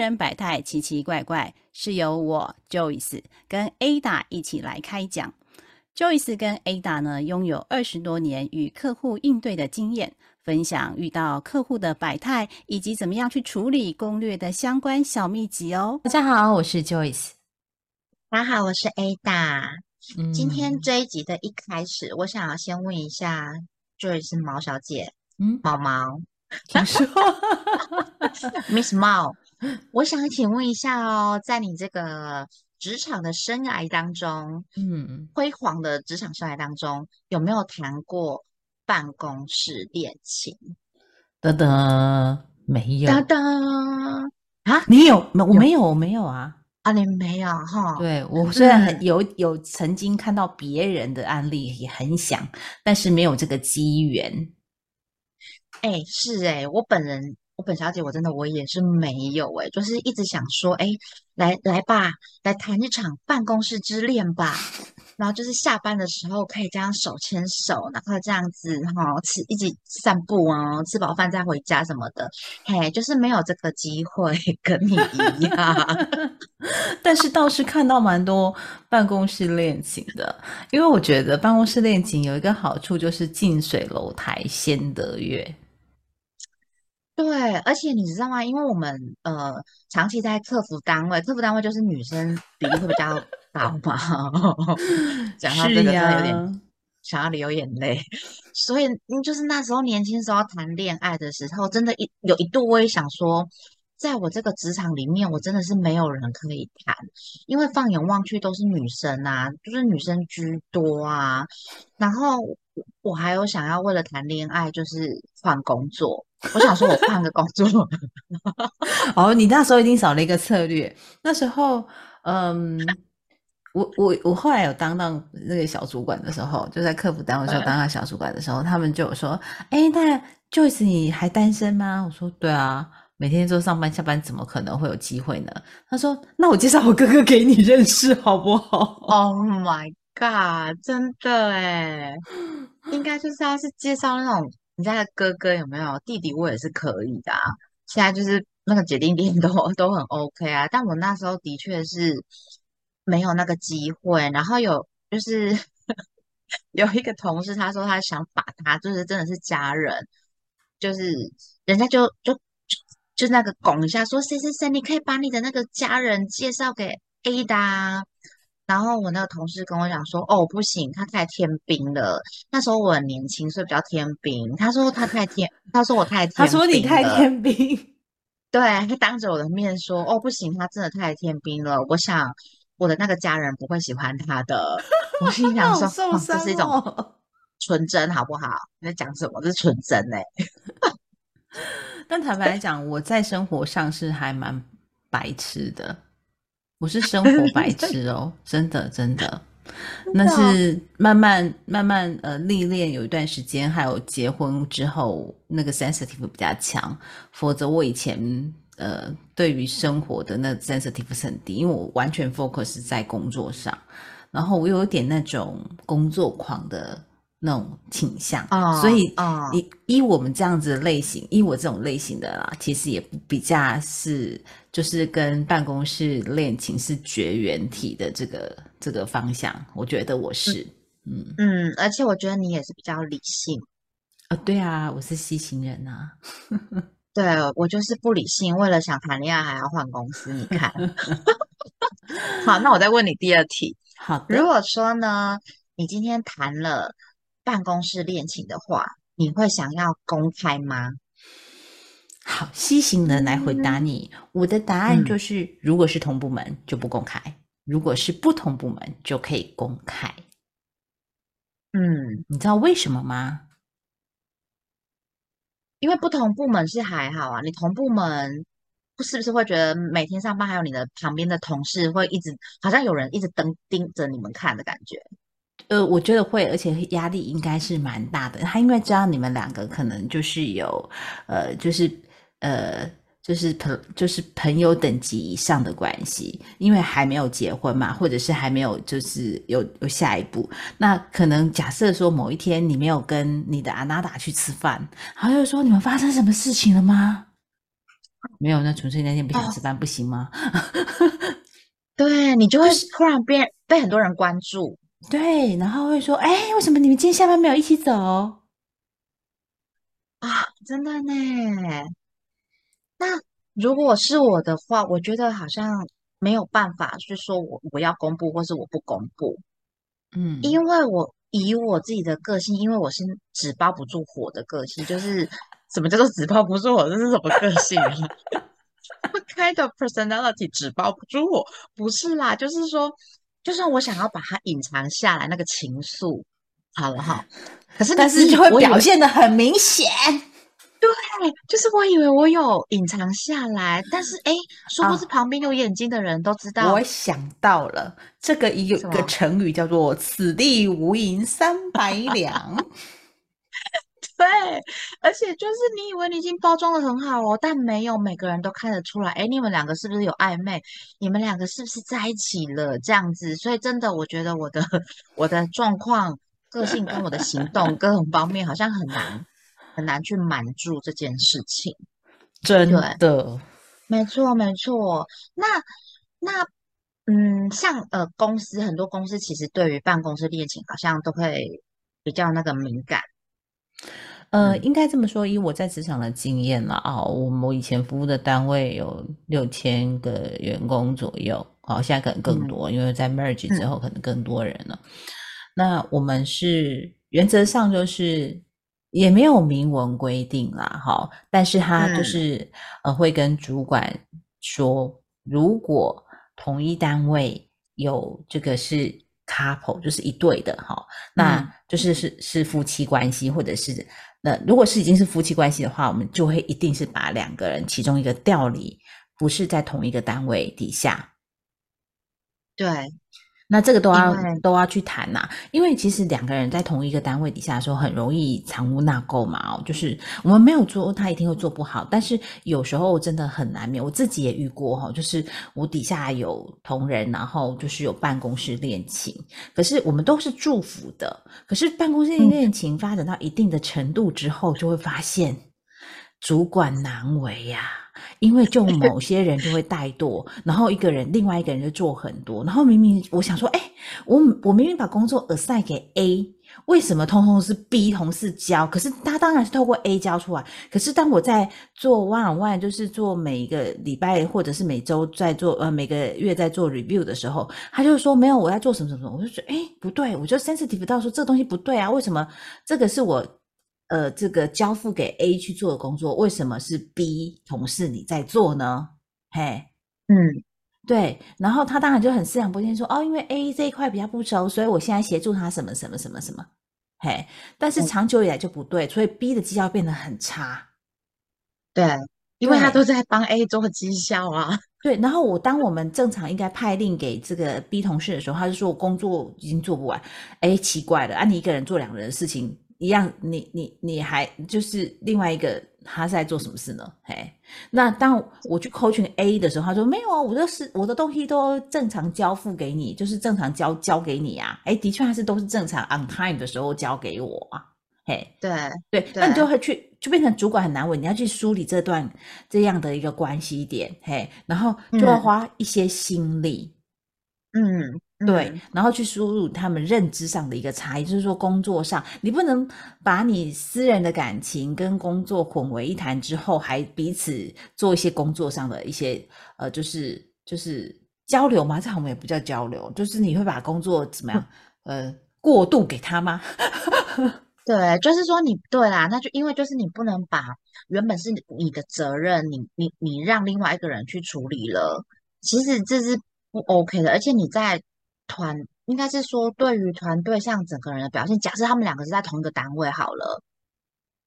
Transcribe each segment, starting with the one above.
客人百态奇奇怪怪，是由我 Joyce 跟 Ada 一起来开讲。Joyce 跟 Ada 呢，拥有二十多年与客户应对的经验，分享遇到客户的百态以及怎么样去处理攻略的相关小秘籍哦。大家好，我是 Joyce。大家好，我是 Ada。今天这一集的一开始，我想要先问一下 Joyce 毛小姐，嗯，毛毛，听说，Miss 毛，我想请问一下哦，在你这个职场的生涯当中，嗯，辉煌的职场生涯当中，有没有谈过办公室恋情？噔噔，没有。噔噔，啊，你有？没我没有，我没有啊。啊，你没有哈？对我虽然很有有曾经看到别人的案例，也很想，但是没有这个机缘。哎，是哎，我本人，本小姐，我真的我也是没有哎，就是一直想说，哎，来来吧，来谈一场办公室之恋吧。然后就是下班的时候可以这样手牵手，然后这样子哈，吃一起散步啊，吃饱饭再回家什么的，嘿，就是没有这个机会跟你一样。但是倒是看到蛮多办公室恋情的，因为我觉得办公室恋情有一个好处就是近水楼台先得月。对，而且你知道吗？因为我们呃长期在客服单位，客服单位就是女生比例会比较高嘛，讲到这个真的有点想要流眼泪。所以就是那时候年轻时候谈恋爱的时候，真的，一有一度我也想说，在我这个职场里面，我真的是没有人可以谈，因为放眼望去都是女生啊，就是女生居多啊。然后我还有想要为了谈恋爱，就是换工作。我想说，我换个工作。哦，你那时候一定少了一个策略。那时候，嗯，我我我后来有当当那个小主管的时候，就在客服单位时候当当小主管的时候，他们就有说：“哎，那 Joyce 你还单身吗？”我说：“对啊，每天都上班下班，怎么可能会有机会呢？”他说：“那我介绍我哥哥给你认识好不好？”Oh my 啊真的哎，应该就是要是介绍那种。你家的哥哥有没有弟弟？我也是可以的。现在就是那个决定点都都很 OK 啊。但我那时候的确是没有那个机会。然后有就是 有一个同事，他说他想把他就是真的是家人，就是人家就就就那个拱一下，说谁谁谁，你可以把你的那个家人介绍给 A 的。然后我那个同事跟我讲说：“哦，不行，他太天兵了。那时候我很年轻，所以比较天兵。他说他太天，他说我太天，他说你太天兵。对他当着我的面说：哦，不行，他真的太天兵了。我想我的那个家人不会喜欢他的。我心想说，这是一种纯真，好不好？你在讲什么？这是纯真哎。但坦白来讲，我在生活上是还蛮白痴的。”我是生活白 痴哦，真的真的，那是慢慢慢慢呃历练有一段时间，还有结婚之后那个 sensitive 比较强，否则我以前呃对于生活的那 sensitive 是很低，因为我完全 focus 在工作上，然后我有一点那种工作狂的。那种倾向，所以依依我们这样子的类型，依我这种类型的啦，其实也比较是就是跟办公室恋情是绝缘体的这个这个方向，我觉得我是，嗯。嗯，而且我觉得你也是比较理性。啊，对啊，我是西行人啊，对我就是不理性，为了想谈恋爱还要换公司，你看，好，那我再问你第二题，好，如果说呢，你今天谈了。办公室恋情的话，你会想要公开吗？好，西行人来回答你。我的答案就是，如果是同部门就不公开，如果是不同部门就可以公开。嗯，你知道为什么吗？因为不同部门是还好啊，你同部门是不是会觉得每天上班还有你的旁边的同事会一直好像有人一直盯盯着你们看的感觉？呃，我觉得会，而且压力应该是蛮大的。他因为知道你们两个可能就是有，呃，就是呃，就是朋，就是朋友等级以上的关系，因为还没有结婚嘛，或者是还没有就是有有下一步。那可能假设说某一天你没有跟你的阿娜达去吃饭，然后又说你们发生什么事情了吗？没有，那纯粹那天不想吃饭不行吗？对你就会突然变被很多人关注，对，然后会说，哎，为什么你们今天下班没有一起走？啊，真的呢。那如果是我的话，我觉得好像没有办法去说我我要公布或是我不公布，嗯，因为我以我自己的个性，因为我是纸包不住火的个性，就是什么叫做纸包不住火？这是什么个性啊？What kind of personality 纸包不住火？不是啦，就是说，就算我想要把它隐藏下来，那个情愫，好了哈，可是但是就会表现的很明显。对，就是我以为我有隐藏下来，但是哎，殊不知旁边有眼睛的人都知道。我想到了，这个有个成语叫做“此地无银三百两”。对，而且就是你以为你已经包装的很好哦，但没有每个人都看得出来。哎，你们两个是不是有暧昧？你们两个是不是在一起了？这样子，所以真的，我觉得我的我的状况、个性跟我的行动各种方面，好像很难。很难去瞒住这件事情，真的，没错没错。那那嗯，像呃公司很多公司其实对于办公室恋情好像都会比较那个敏感。呃，应该这么说，以我在职场的经验了啊，我我以前服务的单位有六千个员工左右，好，现在可能更多，因为在 merge 之后可能更多人了。那我们是原则上就是。也没有明文规定啦，哈，但是他就是呃会跟主管说，如果同一单位有这个是 couple，就是一对的哈，那就是是是夫妻关系，或者是那如果是已经是夫妻关系的话，我们就会一定是把两个人其中一个调离，不是在同一个单位底下，对。那这个都要都要去谈呐，因为其实两个人在同一个单位底下的时候，很容易藏污纳垢嘛。哦，就是我们没有做，他一定会做不好。但是有时候真的很难免，我自己也遇过哈，就是我底下有同仁，然后就是有办公室恋情，可是我们都是祝福的。可是办公室恋情发展到一定的程度之后，就会发现主管难为呀。因为就某些人就会怠惰，然后一个人，另外一个人就做很多，然后明明我想说，哎，我我明明把工作 assign 给 A，为什么通通是 B 同事交？可是他当然是透过 A 交出来，可是当我在做 one on one，就是做每一个礼拜或者是每周在做呃每个月在做 review 的时候，他就说没有我在做什么什么什么，我就觉哎不对，我就 sensitive 到说这东西不对啊，为什么这个是我？呃，这个交付给 A 去做的工作，为什么是 B 同事你在做呢？嘿，嗯，对，然后他当然就很思想不坚说，哦，因为 A 这一块比较不熟，所以我现在协助他什么什么什么什么，嘿，但是长久以来就不对，所以 B 的绩效变得很差。对，因为他都在帮 A 做绩效啊。对，然后我当我们正常应该派令给这个 B 同事的时候，他就说我工作已经做不完。哎，奇怪了，啊，你一个人做两个人的事情。一样，你你你还就是另外一个，他是在做什么事呢？嘿，那当我去 coaching A 的时候，他说没有啊，我的是我的东西都正常交付给你，就是正常交交给你啊。哎，的确还是都是正常 on time 的时候交给我啊。嘿，对对，那你就会去，就变成主管很难为，你要去梳理这段这样的一个关系点，嘿，然后就要花一些心力，嗯。对，然后去输入他们认知上的一个差异，就是说工作上你不能把你私人的感情跟工作混为一谈之后，还彼此做一些工作上的一些呃，就是就是交流吗？这我们也不叫交流，就是你会把工作怎么样呃过度给他吗？对，就是说你对啦，那就因为就是你不能把原本是你的责任，你你你让另外一个人去处理了，其实这是不 OK 的，而且你在。团应该是说，对于团队像整个人的表现，假设他们两个是在同一个单位好了，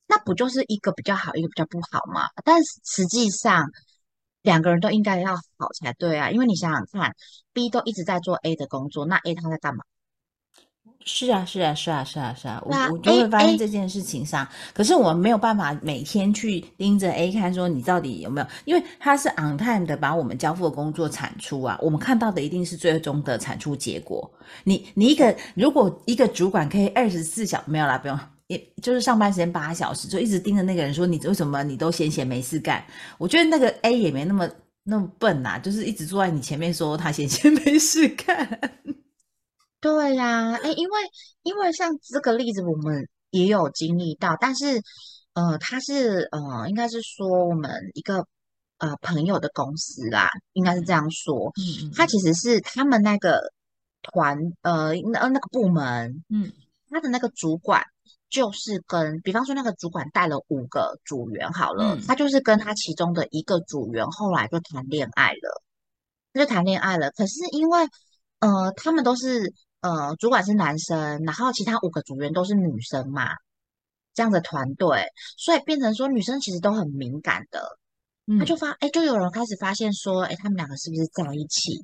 那不就是一个比较好，一个比较不好吗？但实际上两个人都应该要好才对啊，因为你想想看，B 都一直在做 A 的工作，那 A 他在干嘛？是啊，是啊，是啊，是啊，是啊，我我就会发现这件事情上，可是我们没有办法每天去盯着 A 看，说你到底有没有，因为他是 on time 的把我们交付的工作产出啊，我们看到的一定是最终的产出结果。你你一个如果一个主管可以二十四小没有啦，不用也就是上班时间八小时，就一直盯着那个人说你为什么你都闲闲没事干？我觉得那个 A 也没那么那么笨呐、就是一直坐在你前面说他闲闲没事干。对呀、哎，因为因为像这个例子，我们也有经历到，但是呃，他是呃，应该是说我们一个呃朋友的公司啦，应该是这样说。嗯他其实是他们那个团呃那那个部门，嗯他的那个主管就是跟，比方说那个主管带了五个组员好了，嗯他就是跟他其中的一个组员后来就谈恋爱了。他就谈恋爱了。可是因为呃，他们都是呃，主管是男生，然后其他五个组员都是女生嘛，这样的团队，所以变成说女生其实都很敏感的。他嗯，就发，哎，就有人开始发现说，哎，他们两个是不是在一起？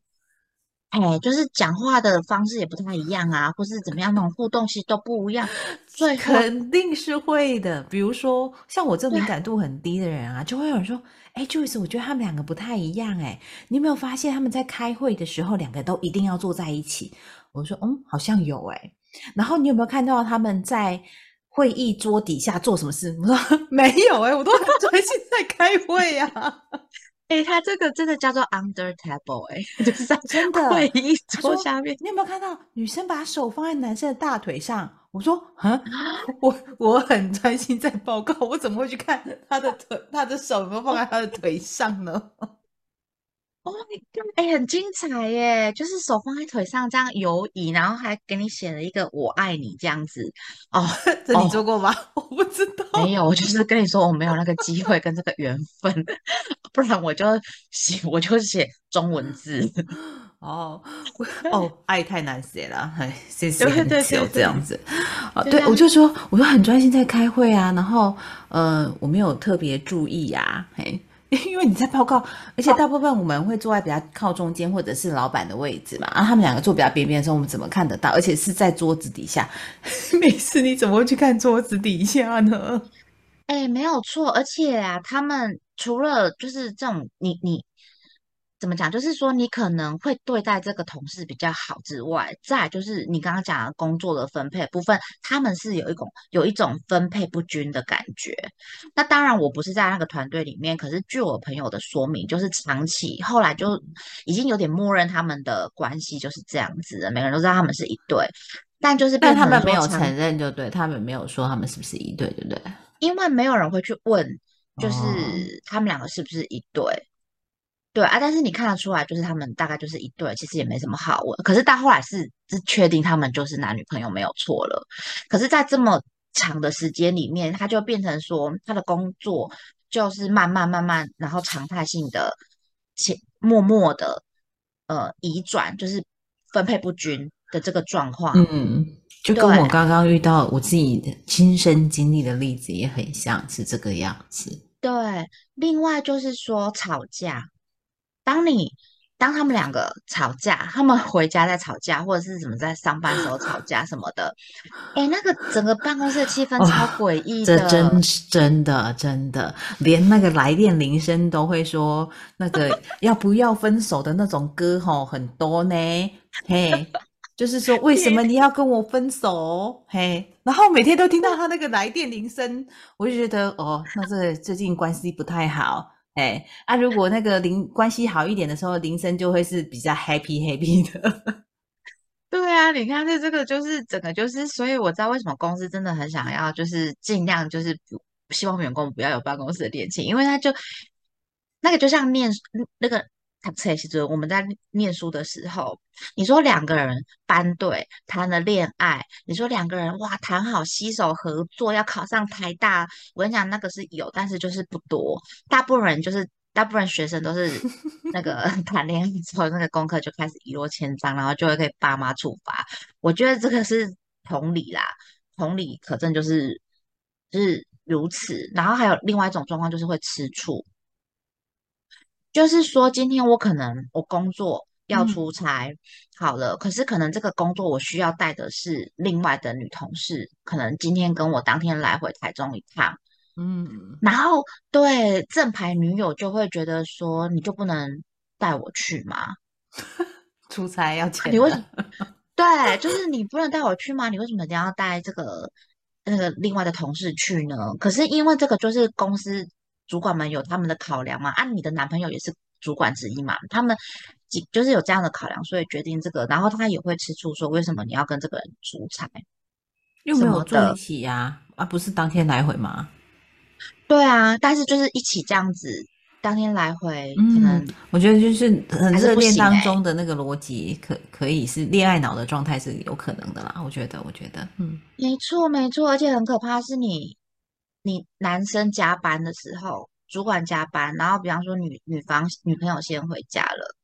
哎，就是讲话的方式也不太一样啊，或是怎么样，那种互动其实都不一样。最后，肯定是会的。比如说，像我这对敏感度很低的人啊，就会有人说：“哎，Joyce，我觉得他们两个不太一样。”哎，你有没有发现他们在开会的时候，两个都一定要坐在一起？我说：“嗯，好像有哎。”然后你有没有看到他们在会议桌底下做什么事？我说：“ 没有哎，我都很专心在开会呀、啊。哎，他这个真的叫做 under table，哎，就是在真的会议桌下面。你有没有看到女生把手放在男生的大腿上？我说，啊，我我很专心在报告，我怎么会去看他的腿，他的手有没有放在他的腿上呢？哦，你看，哎，很精彩耶！就是手放在腿上这样游移，然后还给你写了一个“我爱你”这样子。哦，这你哦做过吗？我不知道。没有，我就是跟你说我没有那个机会跟这个缘分，不然我就写我就写中文字。哦，哦，爱太难写了，哎，写写对对很久对对这样子。啊，对，我就说，我就很专心在开会啊，然后呃，我没有特别注意啊，嘿，因为你在报告，而且大部分我们会坐在比较靠中间或者是老板的位置嘛，啊，他们两个坐比较边边的时候，我们怎么看得到？而且是在桌子底下，没事，你怎么会去看桌子底下呢？哎，没有错，而且啊，他们除了就是这种，你你怎么讲？就是说，你可能会对待这个同事比较好之外，再来就是你刚刚讲的工作的分配部分，他们是有一种有一种分配不均的感觉。那当然，我不是在那个团队里面，可是据我朋友的说明，就是长期后来就已经有点默认他们的关系就是这样子的，每个人都知道他们是一对，但就是但变他们没有承认，就对他们没有说他们是不是一对，对不对？因为没有人会去问，就哦是他们两个是不是一对，对啊，但是你看得出来，就是他们大概就是一对，其实也没什么好问。可是到后来是是确定他们就是男女朋友没有错了。可是，在这么长的时间里面，他就变成说他的工作就是慢慢慢慢，然后常态性的、且默默的呃移转，就是分配不均的这个状况。嗯，就跟我刚刚遇到我自己的亲身经历的例子也很像是这个样子。对，另外就是说吵架，当你当他们两个吵架，他们回家在吵架，或者是什么在上班时候吵架什么的，哎，那个整个办公室的气氛超哇诡异这的，真是真的真的，连那个来电铃声都会说那个 要不要分手的那种歌吼很多呢，嘿，就是说为什么你要跟我分手？嘿，然后每天都听到他那个来电铃声，我就觉得哦，那这最近关系不太好。哎，啊，如果那个铃关系好一点的时候，铃声就会是比较 happy happy 的。对啊，你看这这个就是整个就是，所以我知道为什么公司真的很想要，就是尽量就是不希望员工不要有办公室的恋情，因为他就那个就像念那个读册其实我们在念书的时候，你说两个人班队谈了恋爱，你说两个人哇谈好携手合作要考上台大，我跟你讲那个是有，但是就是不多，大部分人就是大部分学生都是 那个谈恋爱之后，那个功课就开始一落千丈，然后就会被爸妈处罚。我觉得这个是同理啦，同理可证就是就是如此。然后还有另外一种状况就是会吃醋，就是说今天我可能我工作要嗯出差，好了，可是可能这个工作我需要带的是另外的女同事，可能今天跟我当天来回台中一趟。嗯，然后对正牌女友就会觉得说，你就不能带我去吗？出差要钱的，你为什么？对，就是你不能带我去吗？你为什么一定要带这个那个另外的同事去呢？可是因为这个就是公司主管们有他们的考量嘛，啊，你的男朋友也是主管之一嘛，他们几就是有这样的考量，所以决定这个，然后他也会吃醋，说为什么你要跟这个人出差？又没有住一起呀、啊，不是当天来回吗？对啊，但是就是一起这样子，当天来回可能嗯，我觉得就是很热恋当中的那个逻辑，可可以是恋爱脑的状态是有可能的啦。我觉得，我觉得，嗯没错，没错，而且很可怕是你，你男生加班的时候，主管加班，然后比方说女女方女朋友先回家了，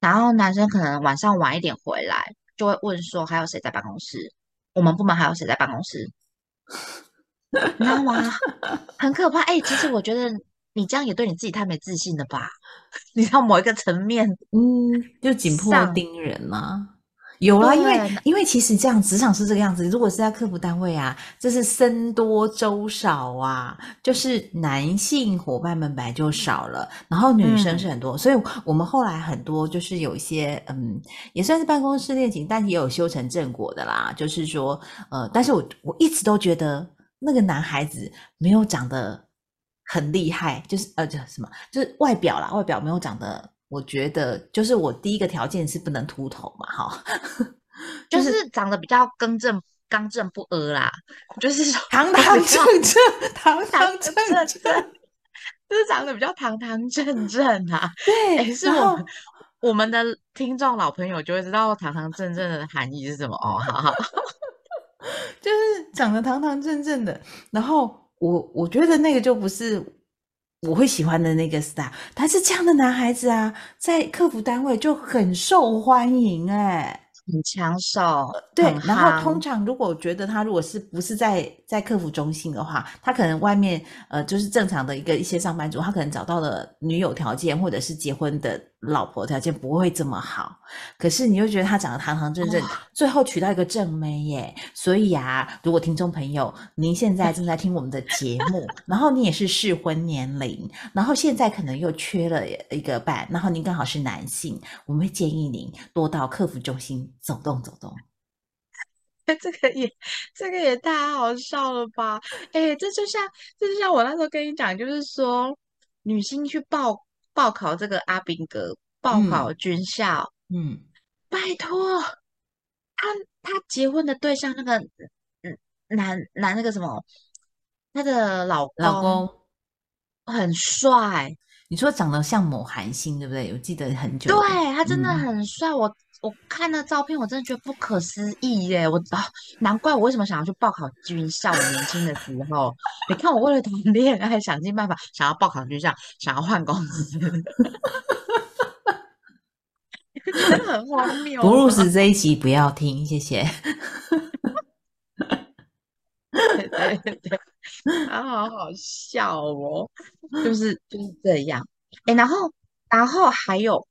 然后男生可能晚上晚一点回来，就会问说还有谁在办公室？我们部门还有谁在办公室？你知道吗？很可怕。哎、其实我觉得你这样也对你自己太没自信了吧？你知道某一个层面，嗯，就紧迫上盯人啦、有啊，因为因为其实这样职场是这个样子，如果是在客服单位啊，这是僧多粥少啊，就是男性伙伴们本来就少了，然后女生嗯。是很多，所以我们后来很多就是有一些嗯，也算是办公室恋情，但也有修成正果的啦，就是说呃，但是我我一直都觉得那个男孩子没有长得很厉害，就是呃，就什么，就是外表啦，外表没有长得，我觉得就是我第一个条件是不能秃头嘛，哈，就就是是长得比较更正刚正不阿啦，就是说 堂堂正正，堂堂堂正正就是长得比较堂堂正正啊。对，哎，是我们我们的听众老朋友就会知道堂堂正正的含义是什么哦。好好，就是长得堂堂正正的，然后我我觉得那个就不是我会喜欢的那个 star，他是这样的男孩子啊，在客服单位就很受欢迎哎、很抢手，对，然后通常如果觉得他如果是不是在在客服中心的话，他可能外面呃就是正常的一个一些上班族，他可能找到了女友条件或者是结婚的老婆条件不会这么好，可是你又觉得他长得堂堂正正，哦最后娶到一个正妹耶。所以啊，如果听众朋友您现在正在听我们的节目，然后你也是适婚年龄，然后现在可能又缺了一个伴，然后您刚好是男性，我们会建议您多到客服中心走动走动。这个也这个也太好笑了吧？哎，这就像这就像我那时候跟你讲，就是说女星去报报考这个阿兵哥，报考军校，嗯，拜托，他他结婚的对象那个嗯男男那个什么，他的老老公，很帅，你说长得像某韩星，对不对？我记得很久对。他真的嗯很帅，我我看那照片，我真的觉得不可思议耶！我啊，难怪我为什么想要去报考军校。我年轻的时候，你看我为了谈恋爱，想尽办法想要报考军校，想要换公司，真的很荒谬布鲁吗斯这一集不要听，谢谢。对对对对，啊，好好笑哦，就是就是这样。哎，然后然后还有，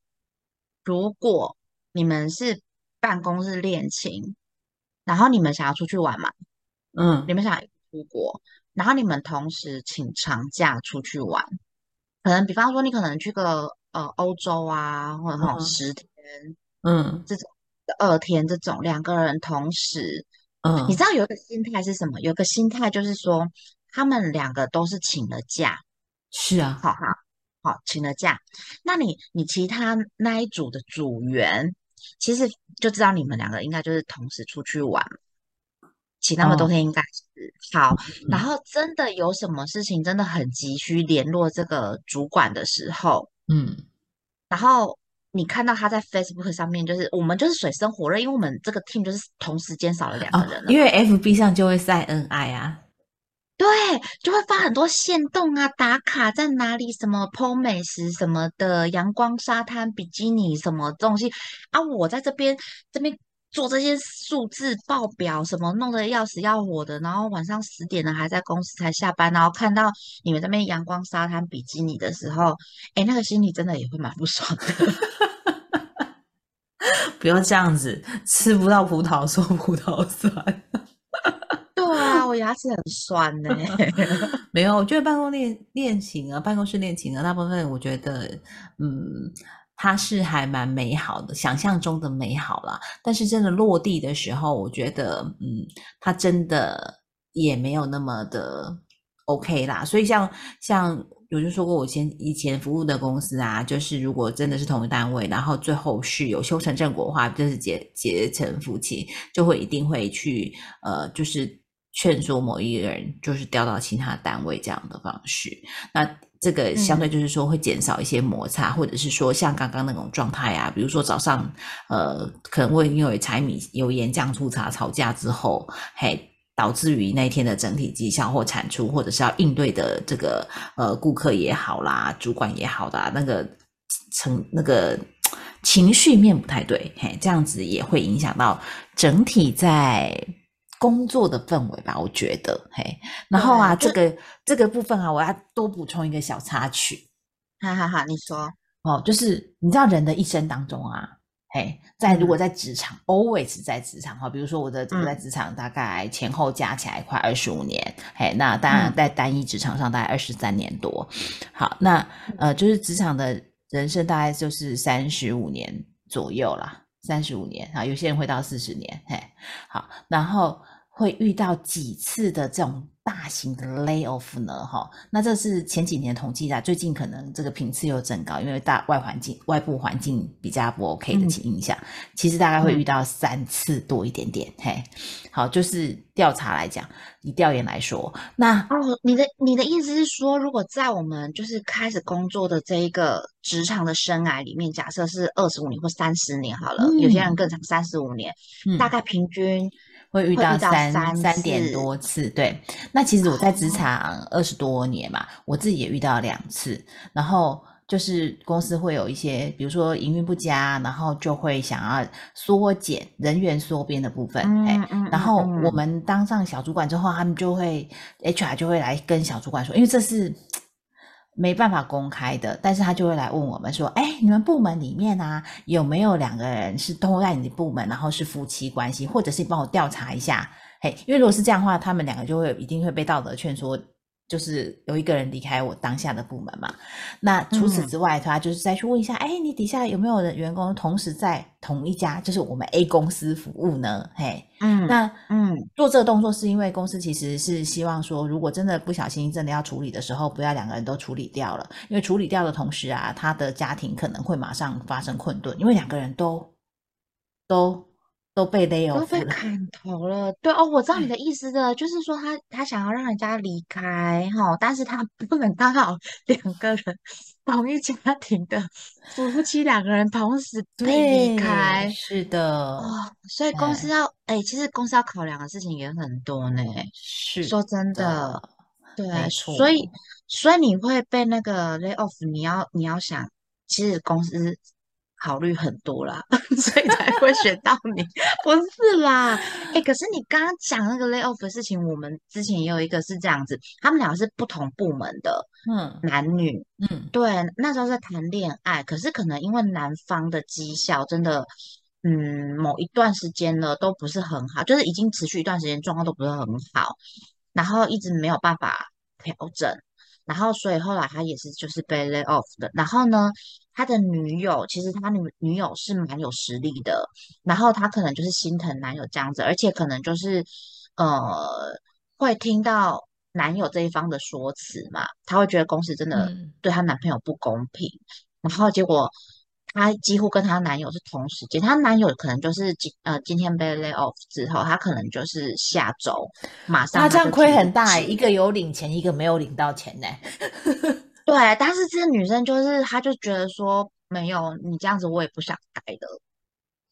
如果你们是办公室恋情，然后你们想要出去玩嘛，嗯你们想出国，然后你们同时请长假出去玩，可能比方说你可能去个呃欧洲啊，或者那种嗯十天、嗯这种二天这种，两个人同时。嗯，你知道有一个心态是什么？有一个心态就是说，他们两个都是请了假，是啊，好好好，请了假。那你你其他那一组的组员，其实就知道你们两个应该就是同时出去玩，请那么多哦天应该是好。然嗯后真的有什么事情真的很急需联络这个主管的时候，嗯然后你看到他在 Facebook 上面，就是我们就是水深火热，因为我们这个 team 就是同时间少了两个哦人因为 FB 上就会晒恩爱啊。对，就会发很多限动啊，打卡在哪里，什么 PO 美食什么的，阳光沙滩、比基尼什么东西啊，我在这边这边做这些数字报表，什么弄得要死要活的，然后晚上十点了还在公司才下班，然后看到你们这边阳光沙滩、比基尼的时候，哎，那个心里真的也会蛮不爽的。不要这样子，吃不到葡萄说葡萄酸。对啊，我牙齿很酸呢、没有，我觉得办公恋恋情啊，办公室恋情啊，大部分我觉得，嗯，它是还蛮美好的，想象中的美好啦。但是真的落地的时候，我觉得，嗯，它真的也没有那么的 OK 啦。所以像像有就说过，我前以前服务的公司啊，就是如果真的是同一单位，然后最后是有修成正果的话，就是结结成夫妻，就会一定会去呃，就是劝说某一个人就是调到其他单位这样的方式。那这个相对就是说会减少一些摩擦，或者是说像刚刚那种状态啊，比如说早上呃可能会因为柴米油盐酱醋茶吵架之后，嘿。导致于那一天的整体绩效或产出，或者是要应对的这个呃顾客也好啦，主管也好的那个成那个情绪面不太对，嘿，这样子也会影响到整体在工作的氛围吧？我觉得，嘿，然后啊，这个这个部分啊，我要多补充一个小插曲，哈哈哈，你说哦，就是你知道人的一生当中啊。嘿，在如果在职场，always 在职场哈，比如说我的我在职场大概前后加起来快二十五年，嘿，那当然在单一职场上大概二十三年多。好，那呃，就是职场的人生大概就是三十五年左右啦，三十五年啊，有些人会到四十年，嘿，好，然后会遇到几次的这种。大型的 lay off 呢，哈，那这是前几年统计的，最近可能这个频次又增高，因为大外环境、外部环境比较不 OK 的情影响，其实大概会遇到三次多一点点，嘿，好，就是调查来讲，以调研来说，那哦，你的你的意思是说，如果在我们就是开始工作的这一个职场的生涯里面，假设是二十五年或三十年好了，有些人更长，三十五年，大概平均。会遇到三三点多次，对。那其实我在职场二十多年嘛，我自己也遇到两次。然后就是公司会有一些，比如说营运不佳，然后就会想要缩减人员缩编的部分。嗯嗯。然后我们当上小主管之后，他们就会 HR 就会来跟小主管说，因为这是。没办法公开的，但是他就会来问我们说：“哎，你们部门里面啊，有没有两个人是都在你的部门，然后是夫妻关系，或者是帮我调查一下？嘿，因为如果是这样的话，他们两个就会一定会被道德劝说。”就是有一个人离开我当下的部门嘛，那除此之外，他就是再去问一下，哎，你底下有没有人员工同时在同一家，就是我们 A 公司服务呢？嘿，嗯，那嗯，做这个动作是因为公司其实是希望说，如果真的不小心真的要处理的时候，不要两个人都处理掉了，因为处理掉的同时啊，他的家庭可能会马上发生困顿，因为两个人都都。都被勒哦，都 被砍头了。对哦，我知道你的意思的，就是说他他想要让人家离开哈，但是他不能刚好两个人同一家庭的夫妻两个人同时被离开，是的哇，所以公司要哎，其实公司要考量的事情也很多呢。是说真的，对，所以所以你会被那个 lay off，你要你要想，其实公司。考虑很多啦，所以才会选到你，不是啦。哎，可是你刚刚讲那个 lay off 的事情，我们之前也有一个是这样子，他们两个是不同部门的，嗯，男女，嗯，对，那时候在谈恋爱，可是可能因为男方的绩效真的，嗯，某一段时间呢都不是很好，就是已经持续一段时间状况都不是很好，然后一直没有办法调整。然后，所以后来他也是就是被 lay off 的。然后呢，他的女友其实他女女友是蛮有实力的。然后他可能就是心疼男友这样子，而且可能就是呃会听到男友这一方的说辞嘛，他会觉得公司真的对他男朋友不公平。然后结果。她几乎跟她男友是同时间，她男友可能就是今呃今天被 lay off 之后，他可能就是下周马上。他这样亏很大，一个有领钱，一个没有领到钱呢。对，但是这个女生就是，她就觉得说没有你这样子，我也不想待了。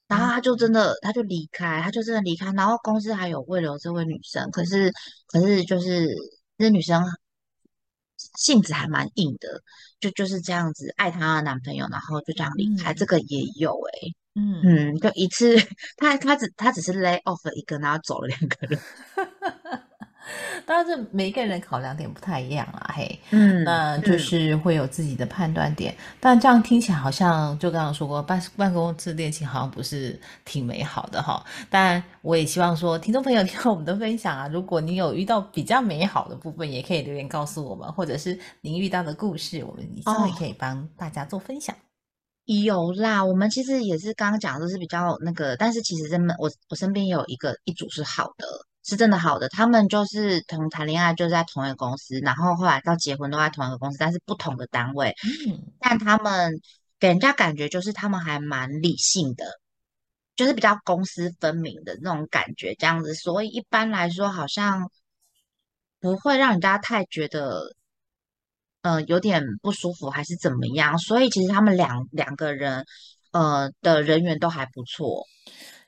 然后她就真的，她就离开，她就真的离开。然后公司还有为了这位女生，可是可是就是这女生。性子还蛮硬的，就就是这样子爱她的男朋友，然后就这样离开。这个也有哎，嗯嗯，就一次，他他只他只是 lay off 了一个，然后走了两个人。当然，这每一个人考量点不太一样啊，嘿，嗯，那就是会有自己的判断点。但这样听起来好像，就刚刚说过，办办公室恋情好像不是挺美好的哈。但我也希望说，听众朋友听到我们的分享啊，如果你有遇到比较美好的部分，也可以留言告诉我们，或者是您遇到的故事，我们稍微可以帮大家做分享。有啦，我们其实也是刚刚讲的是比较那个，但是其实真的，我我身边也有一个一组是好的。是真的好的。他们就是同谈恋爱就在同一个公司，然后后来到结婚都在同一个公司，但是不同的单位。嗯，但他们给人家感觉就是他们还蛮理性的，就是比较公私分明的那种感觉，这样子。所以一般来说，好像不会让人家太觉得，呃，有点不舒服还是怎么样。所以其实他们两两个人，呃，的人缘都还不错。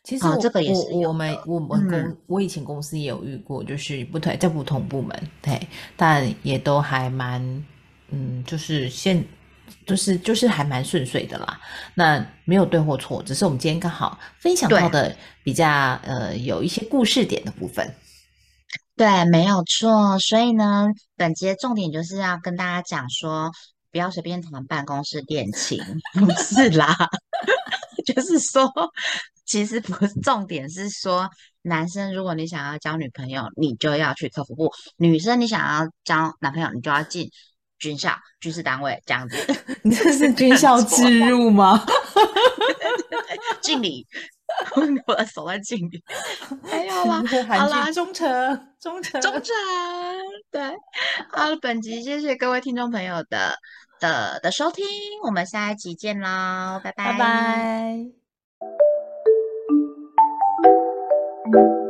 啊，其实我这个也是我我们我们嗯公我以前公司也有遇过，就是不同在不同部门，对，但也都还蛮嗯，就是现就是就是还蛮顺遂的啦。那没有对或错，只是我们今天刚好分享到的比较呃有一些故事点的部分。对，没有错。所以呢，本节重点就是要跟大家讲说，不要随便谈办公室恋情，不是啦，就是说，其实不是重点是说，男生如果你想要交女朋友，你就要去客服部；女生你想要交男朋友，你就要进军校、军事单位这样子。你这是军校 之入吗？敬礼，我的手在敬礼。没有啦，好啦忠诚，忠诚，忠诚，对，好了，本集谢谢各位听众朋友的的的收听，我们下一集见喽，拜拜拜。Thank you.